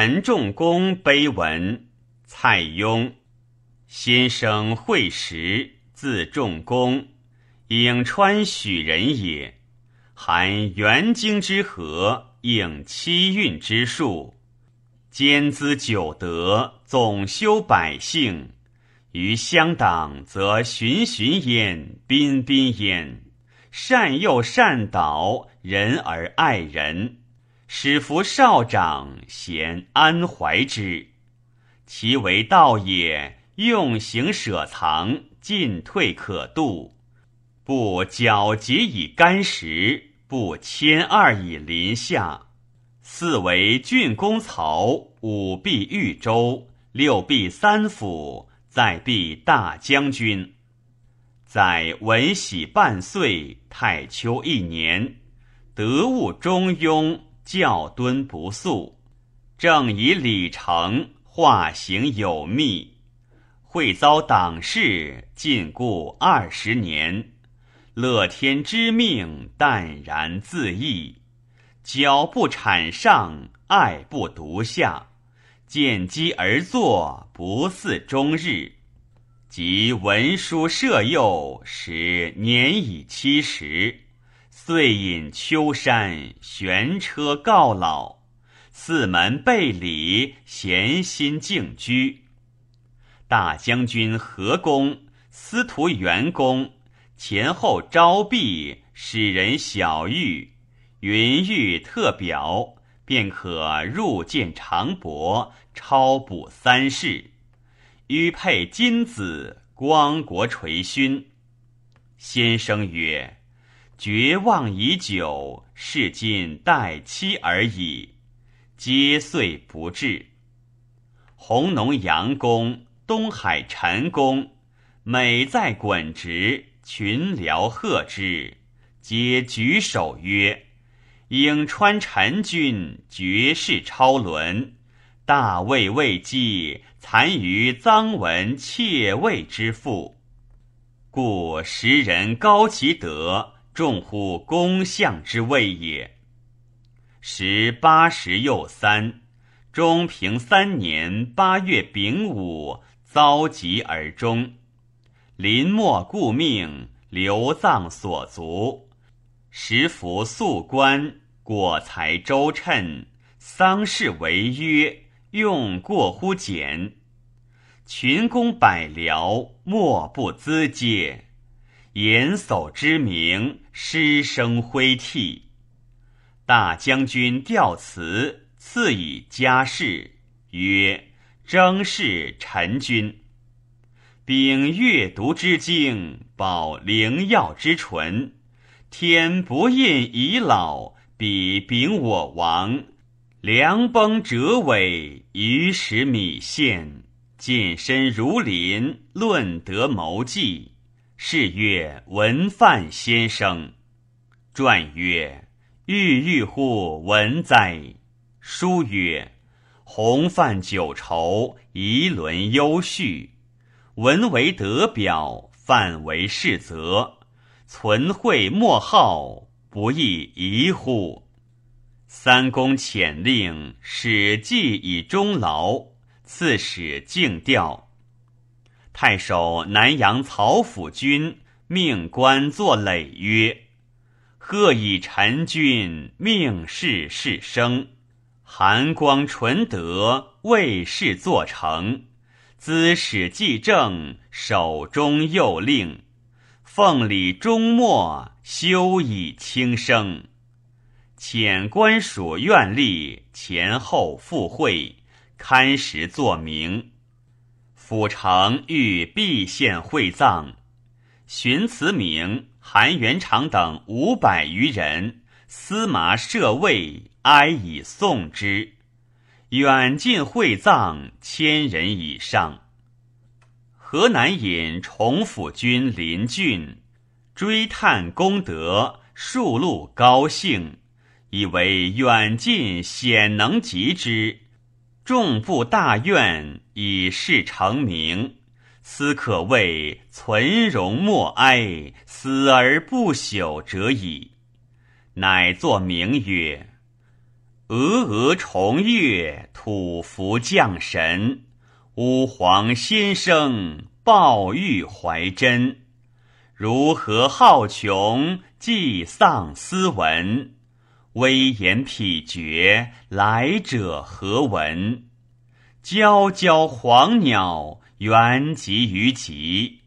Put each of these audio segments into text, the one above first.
陈仲公碑文，蔡邕。先生惠时，字仲公，颍川许人也。含元经之和，应七运之术，兼资九德，总修百姓。于乡党，则循循焉，彬彬焉。善诱善导，仁而爱人。使服少长，贤安怀之。其为道也，用行舍藏，进退可度。不皎洁以干石，不谦二以临下。四为郡公曹，五必豫州，六必三辅，再必大将军。在文喜半岁，太丘一年，得物中庸。教敦不肃，正以礼成，化行有密。会遭党事，禁锢二十年。乐天之命，淡然自缢。脚不产上，爱不独下。见机而作，不似终日。及文书摄幼，时年已七十。遂隐丘山，悬车告老。四门备礼，闲心静居。大将军何公、司徒元公前后招避，使人小玉云玉特表，便可入见长伯，超补三世。欲配金子，光国垂勋。先生曰。绝望已久，是今待期而已，皆遂不至。弘农杨公、东海陈公，每在滚直，群僚贺之，皆举手曰：“颍川陈君绝世超伦，大魏未继，残于臧文窃位之父，故时人高其德。”重乎公相之位也。时八十又三，中平三年八月丙午，遭疾而终。临末故命，留葬所族。时服素官，果才周称，丧事为约，用过乎简。群公百僚，莫不咨嗟。严叟之名，师生辉替。大将军调辞，赐以家事，曰：“征士陈君。”秉阅读之经，保灵药之纯。天不应已老，彼秉我亡。梁崩折尾，于食米线。近身如林，论得谋计。是曰文范先生，传曰郁郁乎文哉。书曰鸿泛九畴，仪伦优序。文为德表，范为事则。存惠莫好，不亦宜乎？三公遣令，使计以终劳，赐使敬调。太守南阳曹府君命官作累曰：“贺以陈君命世世生，寒光纯德，为世作成。兹使既正，守中又令，奉礼终末，休以轻生。遣官属院吏前后赴会，刊时作名。”府城欲必献会葬，荀慈明、韩元长等五百余人，司马设位，哀以送之。远近会葬千人以上。河南尹崇府君林俊追叹功德，数路高兴，以为远近显能及之。众部大愿，以事成名，斯可谓存荣莫哀，死而不朽者矣。乃作名曰：“峨峨重岳，土福降神。吾皇先生，抱玉怀真。如何好穷，既丧斯文。威言辟绝，来者何闻？皎皎黄鸟，原集于集。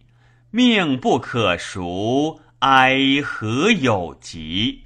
命不可赎，哀何有极？